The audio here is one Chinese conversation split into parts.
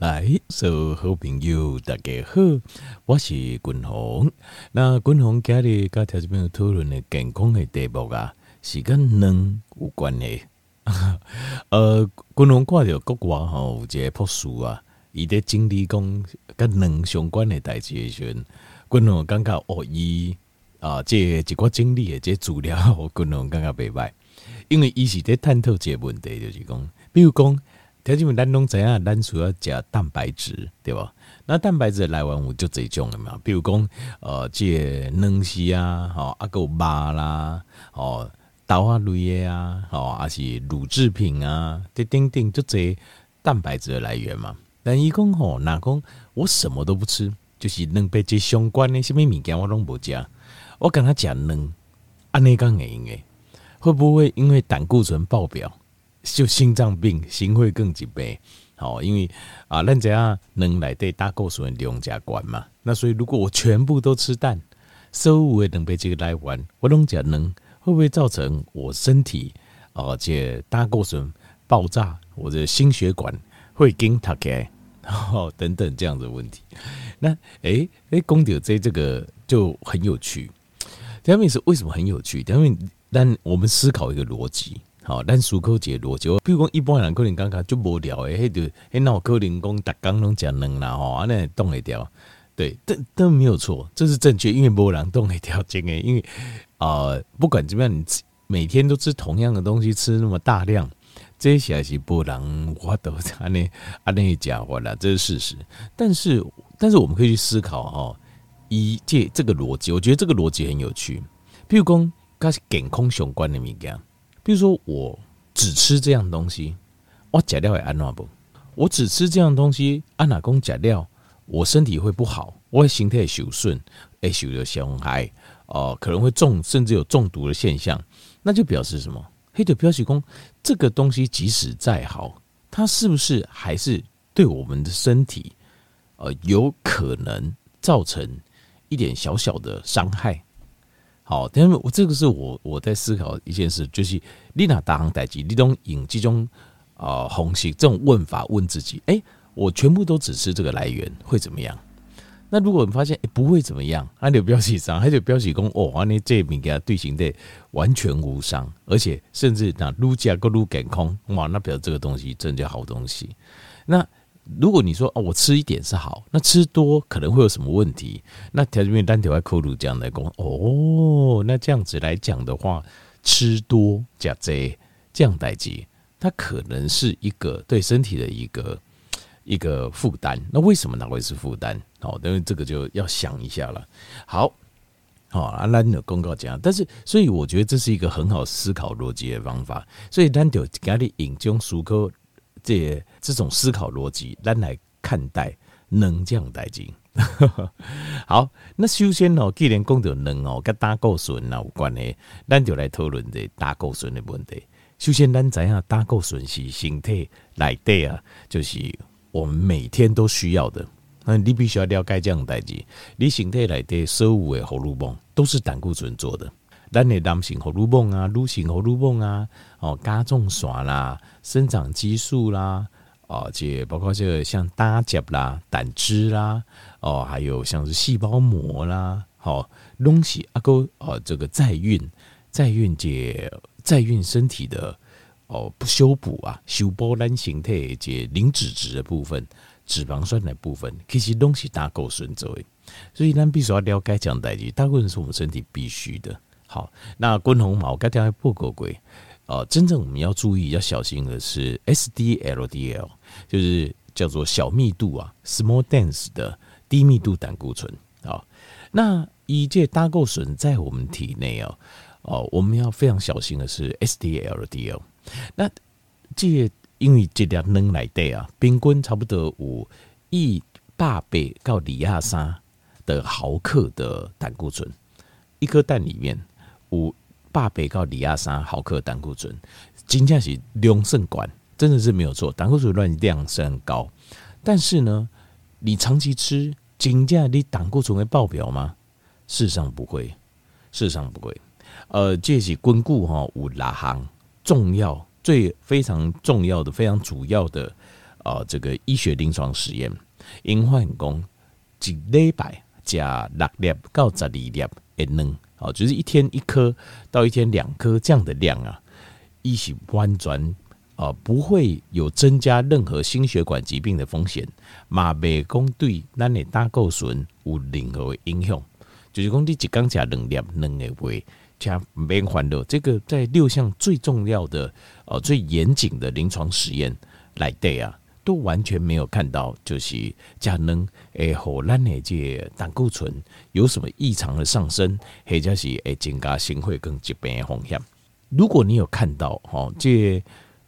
来，所有好朋友大家好，我是君鸿。那君鸿今日跟条这边讨论的健康的题目啊，是跟卵有关的。呃，君鸿看到国外吼有一个博士啊，伊在经历讲跟卵相关的代志的时阵，君鸿感觉哦，伊啊，这一个经历的这资料，君鸿感觉袂歹，因为伊是在探讨这个问题，就是讲，比如讲。条件咱拢知影，咱主要食蛋白质，对吧？那蛋白质来源有就这种的嘛，比如讲，呃，这卵丝啊，吼，啊个肉啦，哦，豆啊类的啊，哦，还是乳制品啊，这等等就这蛋白质的来源嘛。但伊讲吼，哪讲我什么都不吃，就是能被这相关的什么物件我拢不食，我跟他讲卵，安尼讲会用诶，会不会因为胆固醇爆表？就心脏病，心会更疾病。好，因为啊，咱这样能来对胆固醇量加关嘛。那所以，如果我全部都吃蛋，所有的蛋白质来源，我拢讲能会不会造成我身体而且胆固醇爆炸，我的心血管会惊塌开，哦等等这样的问题。那诶诶，公牛这这个就很有趣。第二面是为什么很有趣？第二面，但我们思考一个逻辑。好，咱思考一个逻辑，比如讲一般人可能感觉就无聊诶，迄个迄脑可能讲逐工拢食卵啦吼，安尼冻会掉，对，但但没有错，这是正确，因为无人冻会掉，真诶，因为啊、不管怎么样，你每天都吃同样的东西，吃那么大量，这些是无人我都 安尼安尼讲话啦，这是事实。但是但是我们可以去思考哦，一借这个逻辑，我觉得这个逻辑很有趣。比如讲，它是健康相关的物件。比如说，我只吃这样东西，我假料会安怎不？我只吃这样东西，安哪公假料，我身体会不好，我的身体会受损，会受到伤害，哦，可能会中，甚至有中毒的现象，那就表示什么？黑的表示说，这个东西即使再好，它是不是还是对我们的身体，呃，有可能造成一点小小的伤害？好，但是我这个是我我在思考一件事，就是你哪大行代志，你都用这种啊红系这种问法问自己，诶、我全部都只吃这个来源会怎么样？那如果你发现诶、不会怎么样，那就表示啥？还就表示讲哦，那这物件对身体完全无伤，而且甚至那撸加个愈健康，哇，那表示这个东西真的好东西。那如果你说哦，我吃一点是好，那吃多可能会有什么问题？那条件面单条外扣路这样的工哦，那这样子来讲的话，吃多加这这样代志，它可能是一个对身体的一个一个负担。那为什么那会是负担？哦，因为这个就要想一下了。好，好，阿兰的公告讲，但是所以我觉得这是一个很好思考逻辑的方法。所以单条家里引中苏科。这这种思考逻辑，咱来看待卵这样代志。好，那首先哦，既然讲到卵哦，跟胆固醇有关系，咱就来讨论这胆固醇的问题。首先，咱知影胆固醇是身体内底啊，就是我们每天都需要的。那你必须要了解这样代志，你身体内底所有的荷尔蒙都是胆固醇做的。咱的男性荷尔蒙啊，女性荷尔蒙啊，哦，甲状腺啦，生长激素啦，哦，这包括这个像胆汁啦、胆汁啦，哦，还有像是细胞膜啦，好东西啊，够哦，这个在运在运解在运身体的哦，不修补啊，修补咱形态这磷脂质的部分、脂肪酸的部分，其实东西胆固醇做的，所以咱必须要了解讲代志，胆固醇是我们身体必须的。好，那均衡嘛，我刚才报告过，呃，真正我们要注意、要小心的是 SDLDL，就是叫做小密度啊，small dense 的低密度胆固醇啊。那以这胆固醇在我们体内哦，哦，我们要非常小心的是 SDLDL。那这因为这条能来对啊，平均差不多有一八倍到二亚三的毫克的胆固醇，一颗蛋里面。五百倍到二十三毫克胆固醇，真正是量甚管，真的是没有错。胆固醇乱量是很高，但是呢，你长期吃，真正你胆固醇会爆表吗？事实上不会，事实上不会。呃，这是根据哈五拉行重要最非常重要的非常主要的啊这个医学临床实验，因发现讲一礼拜加六粒到十二粒的卵，哦，就是一天一颗到一天两颗这样的量啊，一起弯转。啊，不会有增加任何心血管疾病的风险，马背公对咱的胆固醇有任何的影响，就是讲你一缸加两粒两个胃加免烦恼，这个在六项最重要的呃最严谨的临床实验来对啊，都完全没有看到就是加能诶和咱的这胆固醇有什么异常的上升，或者是诶增加心血管疾病的风险。如果你有看到哈这。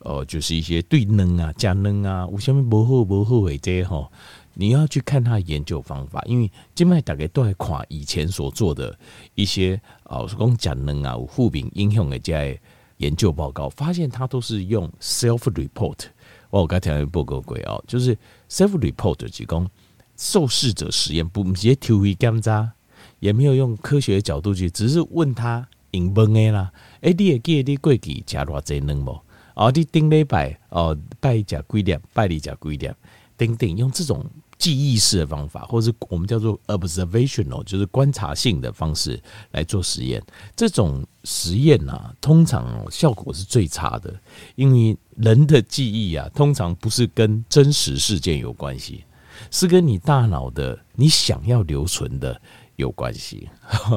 呃，就是一些对能啊、加能啊，有什么不好不好的这哈，你要去看他研究方法，因为今麦大概都还看以前所做的一些哦，讲加能啊、有负面影响的这些研究报告，发现他都是用 self report。我刚才报告过哦，就是 self report 是讲受试者实验，不直接抽血检查，也没有用科学的角度去，只是问他饮饭的啦，哎、欸，你也记得你过去吃偌济能无？哦，你顶礼拜哦，拜一甲几粒，拜二甲几粒，等等，用这种记忆式的方法，或者是我们叫做 observational，就是观察性的方式来做实验。这种实验啊，通常效果是最差的，因为人的记忆啊，通常不是跟真实事件有关系，是跟你大脑的你想要留存的有关系。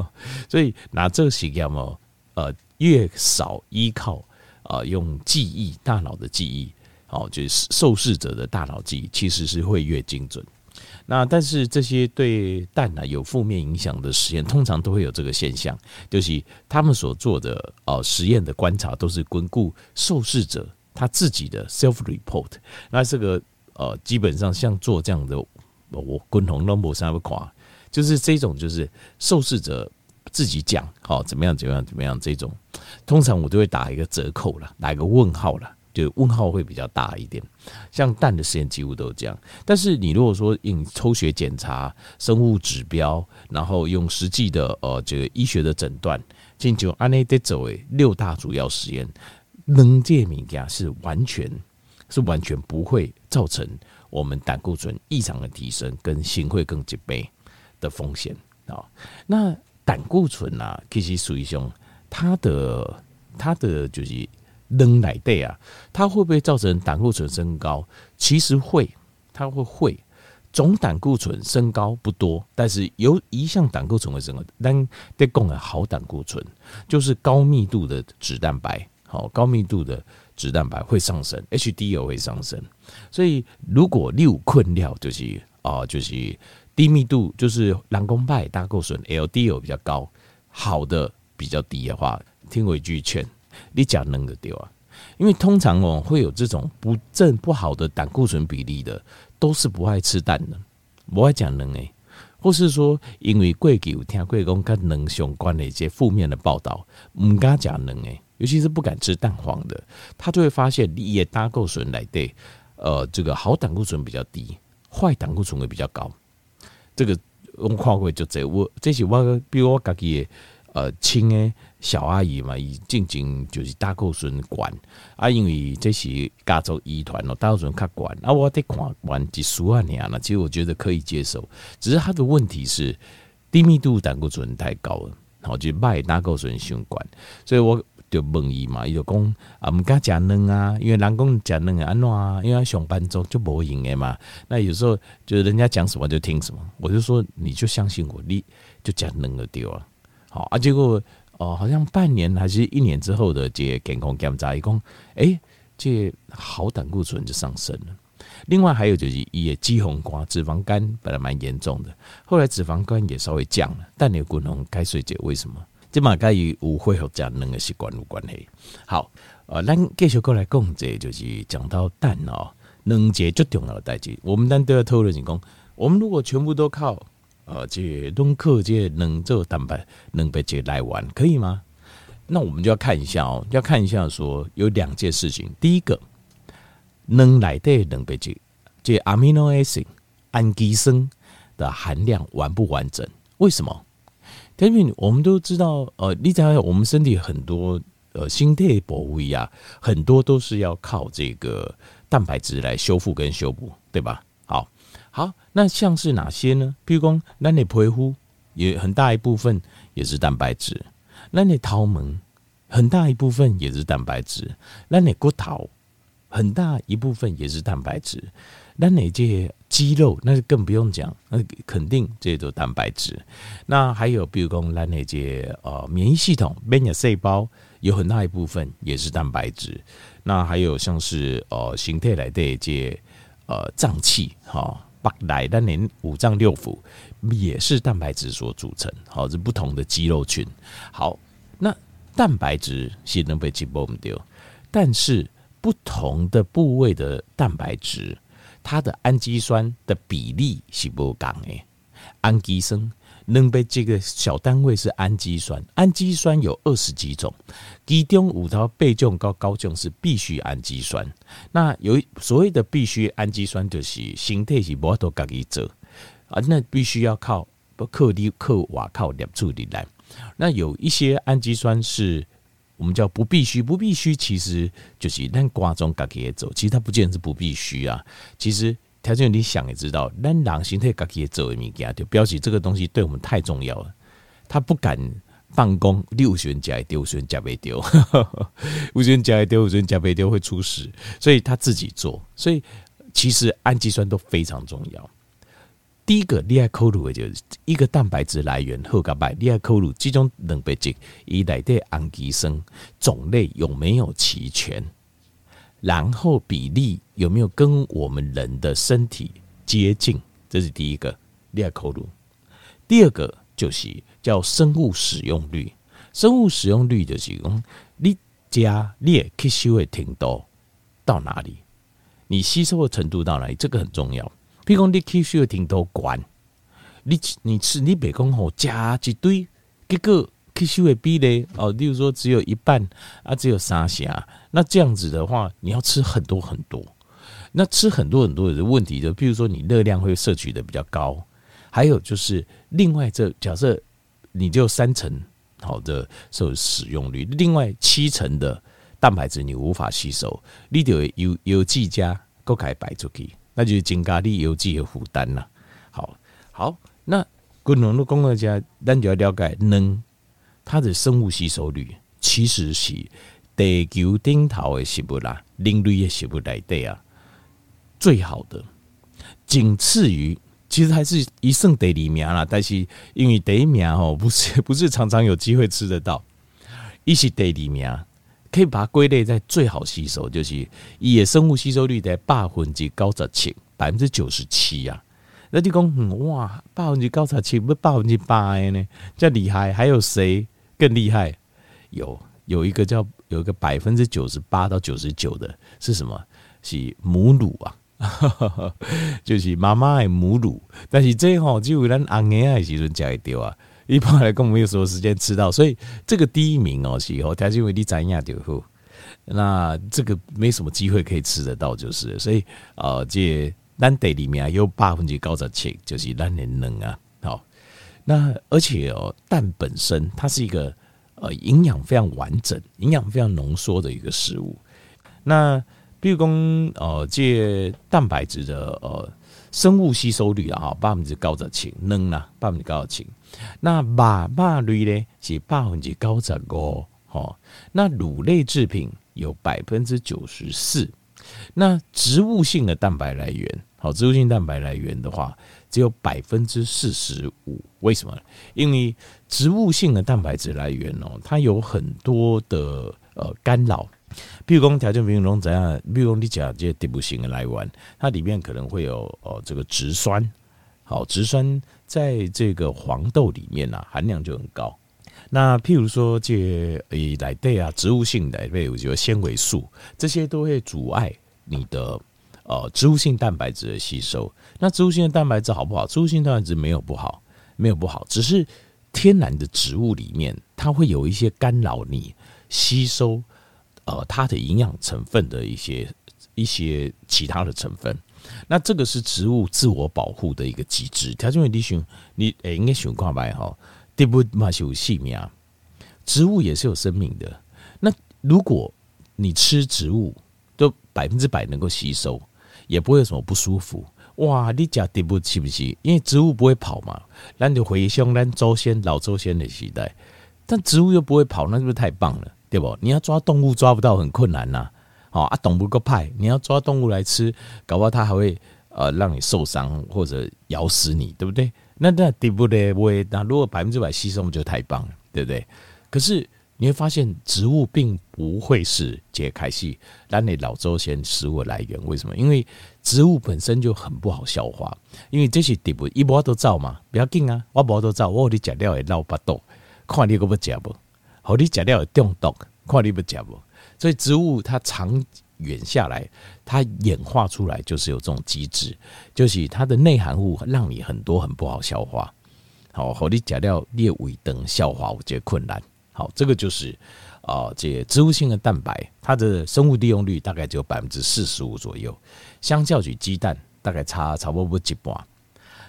所以拿这个实验嘛，呃，越少依靠。啊，用记忆，大脑的记忆，哦，就是受试者的大脑记忆，其实是会越精准。那但是这些对蛋呢有负面影响的实验，通常都会有这个现象，就是他们所做的哦实验的观察都是巩固受试者他自己的 self report。那这个呃，基本上像做这样的，我共同都没啥不垮，就是这种就是受试者。自己讲好怎么样怎么样怎么样这种，通常我都会打一个折扣了，打一个问号了，就问号会比较大一点。像蛋的实验几乎都这样，但是你如果说用抽血检查、生物指标，然后用实际的呃这个医学的诊断，进就按呢得走为六大主要实验，能界米加是完全是完全不会造成我们胆固醇异常的提升跟心会更疾病的风险啊，那。胆固醇啊，其实属于一种它的它的就是扔来对啊，它会不会造成胆固醇升高？其实会，它会会总胆固醇升高不多，但是有一项胆固醇会升高，但得供了好胆固醇就是高密度的脂蛋白，好高密度的脂蛋白会上升，HDL 会上升，所以如果六困料，就是啊，就是。低密度就是人工派胆固醇 LDL 比较高，好的比较低的话，听我一句劝，你讲能的丢啊，因为通常哦会有这种不正不好的胆固醇比例的，都是不爱吃蛋的，不爱讲能诶，或是说因为过去有听过讲跟能相关的一些负面的报道，唔敢讲能诶，尤其是不敢吃蛋黄的，他就会发现你的胆固醇来对，呃，这个好胆固醇比较低，坏胆固醇会比较高。这个我看过就这我这是我比如我家己的呃亲的小阿姨嘛，伊进前就是胆固醇管啊，因为这是家族遗传哦，胆固醇较管啊，我得看完几十万年了，其实我觉得可以接受，只是他的问题是低密度胆固醇太高了，然后就卖胆固醇相关，所以我。就问伊嘛，伊就讲啊，毋敢食卵啊，因为人讲食卵会安怎啊？因为上班族就无用诶嘛。那有时候就是人家讲什么就听什么，我就说你就相信我，你就食卵就对啊。好啊，结果哦、好像半年还是一年之后的这个健康检查，伊讲诶，这好胆固醇就上升了。另外还有就是伊的肌红肝脂肪肝本来蛮严重的，后来脂肪肝也稍微降了，但你有可能该睡觉，为什么？这嘛该与有会和这两个习惯有关系。好，呃，咱继续过来讲，这就是讲到蛋哦，两节最重要的代志。我们单都要讨论是讲，我们如果全部都靠呃这东克这能做蛋白能被这来玩，可以吗？那我们就要看一下哦，要看一下说有两件事情。第一个，能来的能被这这 amino acid 氨基酸的含量完不完整？为什么？因为我们都知道，呃，你想想，我们身体很多呃，心态保卫啊，很多都是要靠这个蛋白质来修复跟修补，对吧？好，那像是哪些呢？譬如说，那你皮肤也很大一部分也是蛋白质，那你头毛很大一部分也是蛋白质，那你骨头很大一部分也是蛋白质，那你这些肌肉那就更不用讲，那肯定这些都蛋白质。那还有比如说，那你这呃免疫系统免疫细胞有很大一部分也是蛋白质。那还有像是呃形态来的一些呃脏器哈，八来但连五脏六腑也是蛋白质所组成，好，是不同的肌肉群。好，那蛋白质是能被击破掉，但是不同的部位的蛋白质，它的氨基酸的比例是不同的，氨基酸。能被这个小单位是氨基酸，氨基酸有二十几种，其中五条倍重高高重是必需氨基酸。那有所谓的必需氨基酸，就是形态是无法度自己做啊，那必须要靠不靠你靠瓦靠两处理来。那有一些氨基酸是我们叫不必需，不必需其实就是咱瓜中自己做，其实它不见得是不必需啊，其实。条件你想也知道，咱人形态自己做的物件，就表示这个东西对我们太重要了。他不敢办公，六选加一丢，选加被丢，五选加一丢，五选加被丢会出事，所以他自己做。所以其实氨基酸都非常重要。第一个，你爱考虑的就是一个蛋白质来源，后个白，你爱考虑这种蛋白质以来的氨基酸种类有没有齐全。然后比例有没有跟我们人的身体接近？这是第一个，你要考虑。第二个就是叫生物使用率。生物使用率就是讲你加你吸收的程度到哪里，你吸收的程度到哪里，这个很重要。比如讲你吸收的程度管，你你吃你别讲好加一堆，结果。吸收的比例哦，例如说只有一半啊，只有三成，那这样子的话，你要吃很多很多，那吃很多很多的问题就，比如说你热量会摄取的比较高，还有就是另外这假设你就三成好的受使用率，另外七成的蛋白质你无法吸收，你就有有剂加够开摆出去，那就是增加你有剂的负担了。好，好，那滚龙的工作家，咱就要了解能。它的生物吸收率其实是地球顶头的食物啦，人类的食物来对啊，最好的，仅次于其实还是一胜第二名啦。但是因为第一名哦，不是不是常常有机会吃得到，一是第二名，可以把它归类在最好吸收，就是伊的生物吸收率在百分之九十七，百分之九十七啊。那就讲、哇，百分之九十七不百分之八呢？这厉害，还有谁？更厉害，有有一个叫有一个百分之九十八到九十九的是什么？是母乳啊，就是妈妈的母乳。但是这吼只有咱红眼的时阵才会丢啊，一般来讲没有什么时间吃到，所以这个第一名哦是哦，它是因为你怎样就好，那这个没什么机会可以吃得到，就是所以呃，这咱地里面有百分之九十七，就是咱的能啊。那而且哦，蛋本身它是一个呃营养非常完整、营养非常浓缩的一个食物。那比如讲呃，这蛋白质的呃生物吸收率啊，哈，百分之九十七，能啦，百分之九十七。那肉肉类呢是百分之九十五，哈。那乳类制品有百分之九十四。那植物性的蛋白来源，好，植物性蛋白来源的话。只有百分之四十五，为什么？因为植物性的蛋白质来源哦，它有很多的呃干扰，比如讲条件比如怎样，比如讲你讲这些植物性的来源，它里面可能会有哦这个植酸，好，植酸在这个黄豆里面呐、啊、含量就很高。那譬如说这诶来对啊，植物性的类，我觉得纤维素这些都会阻碍你的。呃，植物性蛋白质的吸收，那植物性的蛋白质好不好？植物性蛋白质没有不好，没有不好，只是天然的植物里面，它会有一些干扰你吸收，呃，它的营养成分的一些一些其他的成分。那这个是植物自我保护的一个机制。它因为你想，你诶应该选挂白哈，植物嘛是有生命，植物也是有生命的。那如果你吃植物，都百分之百能够吸收，也不会有什么不舒服。哇，你讲对不？是不是？因为植物不会跑嘛，咱就回想咱祖先老祖先的时代，但植物又不会跑，那是不是太棒了？对不？你要抓动物抓不到很困难呐、啊。好啊，懂不够派，你要抓动物来吃，搞不好它还会呃让你受伤或者咬死你，对不对？那那对不对？我那如果百分之百吸收，就太棒了，对不对？可是。你会发现植物并不会是解开系咱的老祖先食物来源，为什么？因为植物本身就很不好消化，因为这些植物一摸都造嘛，不要紧啊，我摸都造，我给你吃了会闹巴肚，看你可不吃不？好，你吃了会中毒，看你不食不？所以植物它长远下来，它演化出来就是有这种机制，就是它的内含物让你很多很不好消化。好，好，你吃了你的胃等消化有些困难。好，这个就是啊，这植物性的蛋白，它的生物利用率大概只有百分之四十五左右，相较于鸡蛋大概差差不多一半。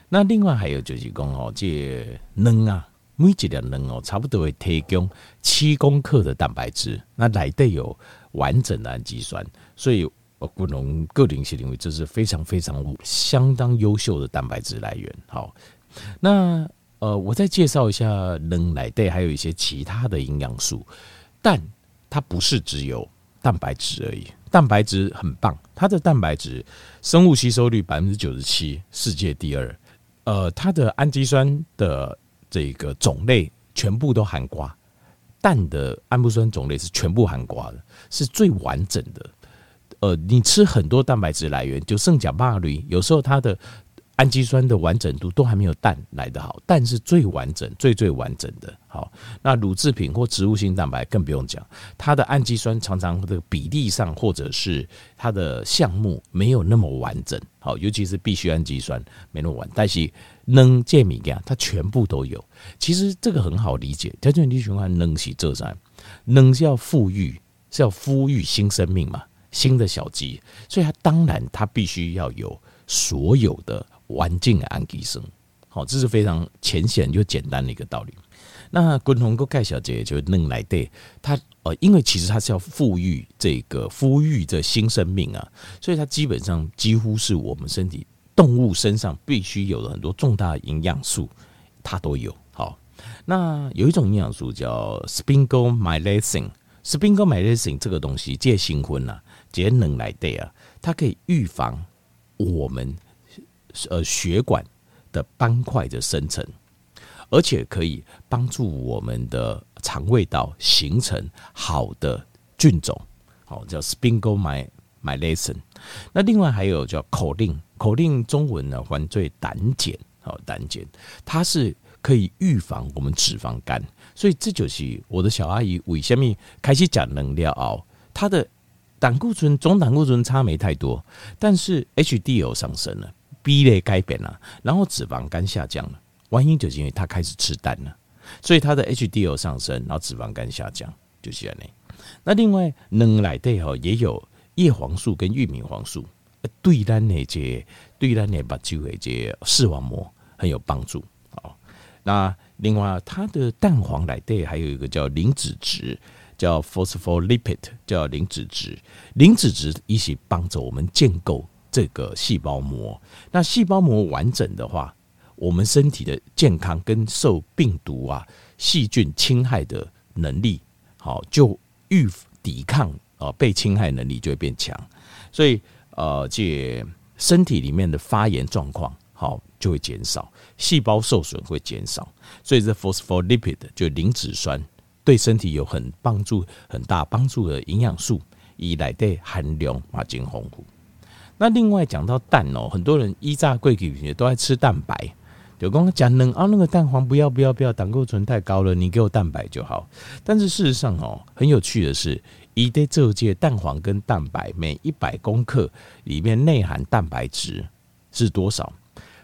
那另外还有就是讲哦，这卵啊，每一粒卵哦，差不多会提供七公克的蛋白质，那里带有完整的氨基酸，所以我不能个人是认为这是非常非常相当优秀的蛋白质来源。好，那。呃，我再介绍一下卵内底还有一些其他的营养素，但它不是只有蛋白质而已。蛋白质很棒，它的蛋白质生物吸收率百分之九十七，世界第二。呃，它的氨基酸的这个种类全部都含瓜，蛋的氨基酸种类是全部含瓜的，是最完整的。呃，你吃很多蛋白质来源，就剩甲巴驴，有时候它的。氨基酸的完整度都还没有蛋来得好，蛋是最完整、最最完整的。好，那乳制品或植物性蛋白更不用讲，它的氨基酸常常的比例上或者是它的项目没有那么完整。好，尤其是必需氨基酸没那么完，但是能健米呀，它全部都有。其实这个很好理解，条件力循环能是这三，能是要富裕，是要孵育新生命嘛，新的小鸡，所以它当然它必须要有所有的。环境的氨基酸，好，这是非常浅显又简单的一个道理。那滚红哥盖小姐就能来对它，呃，因为其实它是要赋予这个孵育这新生命啊，所以它基本上几乎是我们身体动物身上必须有的很多重大营养素，它都有。好，那有一种营养素叫 sphingomyelin，sphingomyelin 这个东西借新婚啊，节能来对啊，它可以预防我们。呃，血管的斑块的生成，而且可以帮助我们的肠胃道形成好的菌种，好叫 sphingomyelin。那另外还有叫口令，口令中文呢，还最胆碱，好胆碱，它是可以预防我们脂肪肝。所以这就是我的小阿姨为什么开始讲能量哦，她的胆固醇总胆固醇差没太多，但是 HDL 上升了。B 类改变了，然后脂肪肝下降了，原因就是因为他开始吃蛋了，所以他的 HDL 上升，然后脂肪肝下降，就是这样。那另外，卵内底吼也有叶黄素跟玉米黄素，对咱那些对咱那把就那些视网膜很有帮助。哦，那另外，它的蛋黄内底还有一个叫磷脂质，叫 phospholipid，叫磷脂质，磷脂质一起帮助我们建构。这个细胞膜，那细胞膜完整的话，我们身体的健康跟受病毒啊、细菌侵害的能力，好，就预抵抗啊被侵害能力就会变强，所以呃，这身体里面的发炎状况好就会减少，细胞受损会减少，所以这 phospholipid 就磷脂酸对身体有很帮助、很大帮助的营养素，以来对含量嘛真丰富。那另外讲到蛋哦，很多人依炸贵体都爱吃蛋白，就刚刚讲能啊，那个蛋黄不要不要不要，胆固醇太高了，你给我蛋白就好。但是事实上哦，很有趣的是，一对这届蛋黄跟蛋白每一百公克里面内含蛋白质是多少？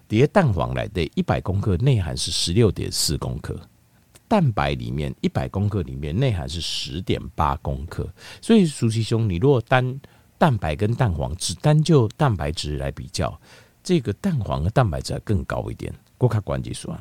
叠蛋黄来的一百公克内含是十六点四公克，蛋白里面一百公克里面内含是十点八公克。所以舒淇兄，你如果单蛋白跟蛋黄只单就蛋白质来比较，这个蛋黄的蛋白质更高一点。过卡关节酸，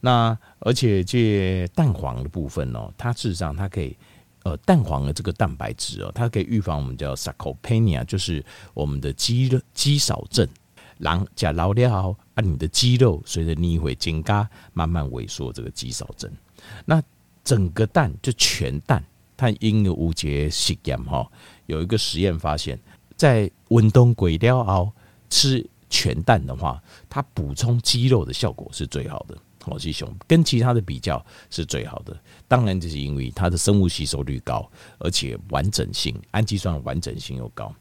那而且这蛋黄的部分哦，它事实上它可以呃蛋黄的这个蛋白质哦，它可以预防我们叫 sarcopenia，就是我们的肌肉肌少症。狼假老料啊，你的肌肉随着你会增加，慢慢萎缩，这个肌少症。那整个蛋就全蛋，它因有无节实验哈，有一个实验发现，在运动过了后吃全蛋的话，它补充肌肉的效果是最好的。好，鸡胸跟其他的比较是最好的。当然，这是因为它的生物吸收率高，而且完整性，氨基酸的完整性又高。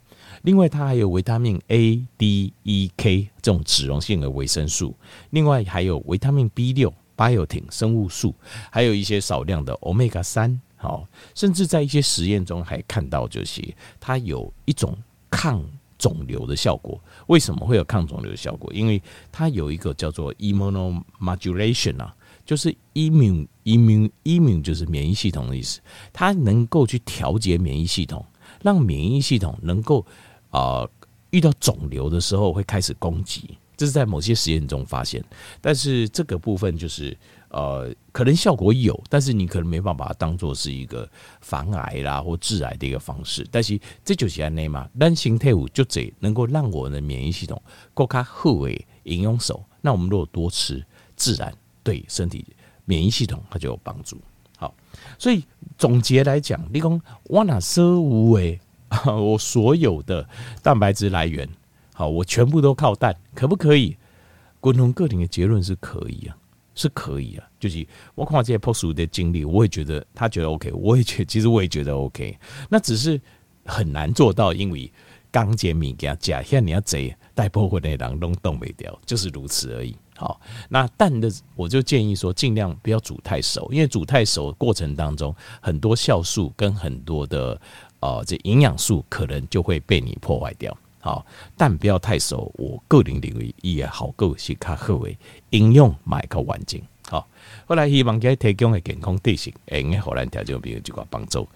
另外，它还有维他命 A、D、E、K 这种脂溶性的维生素。另外，还有维他命 B 六、biotin 生物素，还有一些少量的 Omega 三。好，甚至在一些实验中还看到，就是它有一种抗肿瘤的效果。为什么会有抗肿瘤的效果？因为它有一个叫做 immunomodulation 啊，就是 immune immune immune 就是免疫系统的意思。它能够去调节免疫系统，让免疫系统能够啊、遇到肿瘤的时候会开始攻击。这是在某些实验中发现，但是这个部分就是呃，可能效果有，但是你可能没办法把它当做是一个防癌啦或致癌的一个方式。但是这就是安内嘛，单形退伍就这能够让我们的免疫系统够卡后卫营养手。那我们如果多吃，自然对身体免疫系统它就有帮助。好，所以总结来讲，你讲我哪说无为，我所有的蛋白质来源。好，我全部都靠蛋，可不可以？滚同个体的结论是可以啊，是可以啊。就是我看这些 post 的经历，我也觉得他觉得 OK，我也觉 其实我也觉得 OK。那只是很难做到，因为刚解米给他加，现在你要贼带破货的人都冻没掉，就是如此而已。好，那蛋的我就建议说，尽量不要煮太熟，因为煮太熟过程当中，很多酵素跟很多的呃这营养素可能就会被你破坏掉。好，但不要太熟。我个人认为伊也好，够是较好的应用买个环境。好，后来希望给提供的健康知识，诶，互咱听众朋友一个帮助。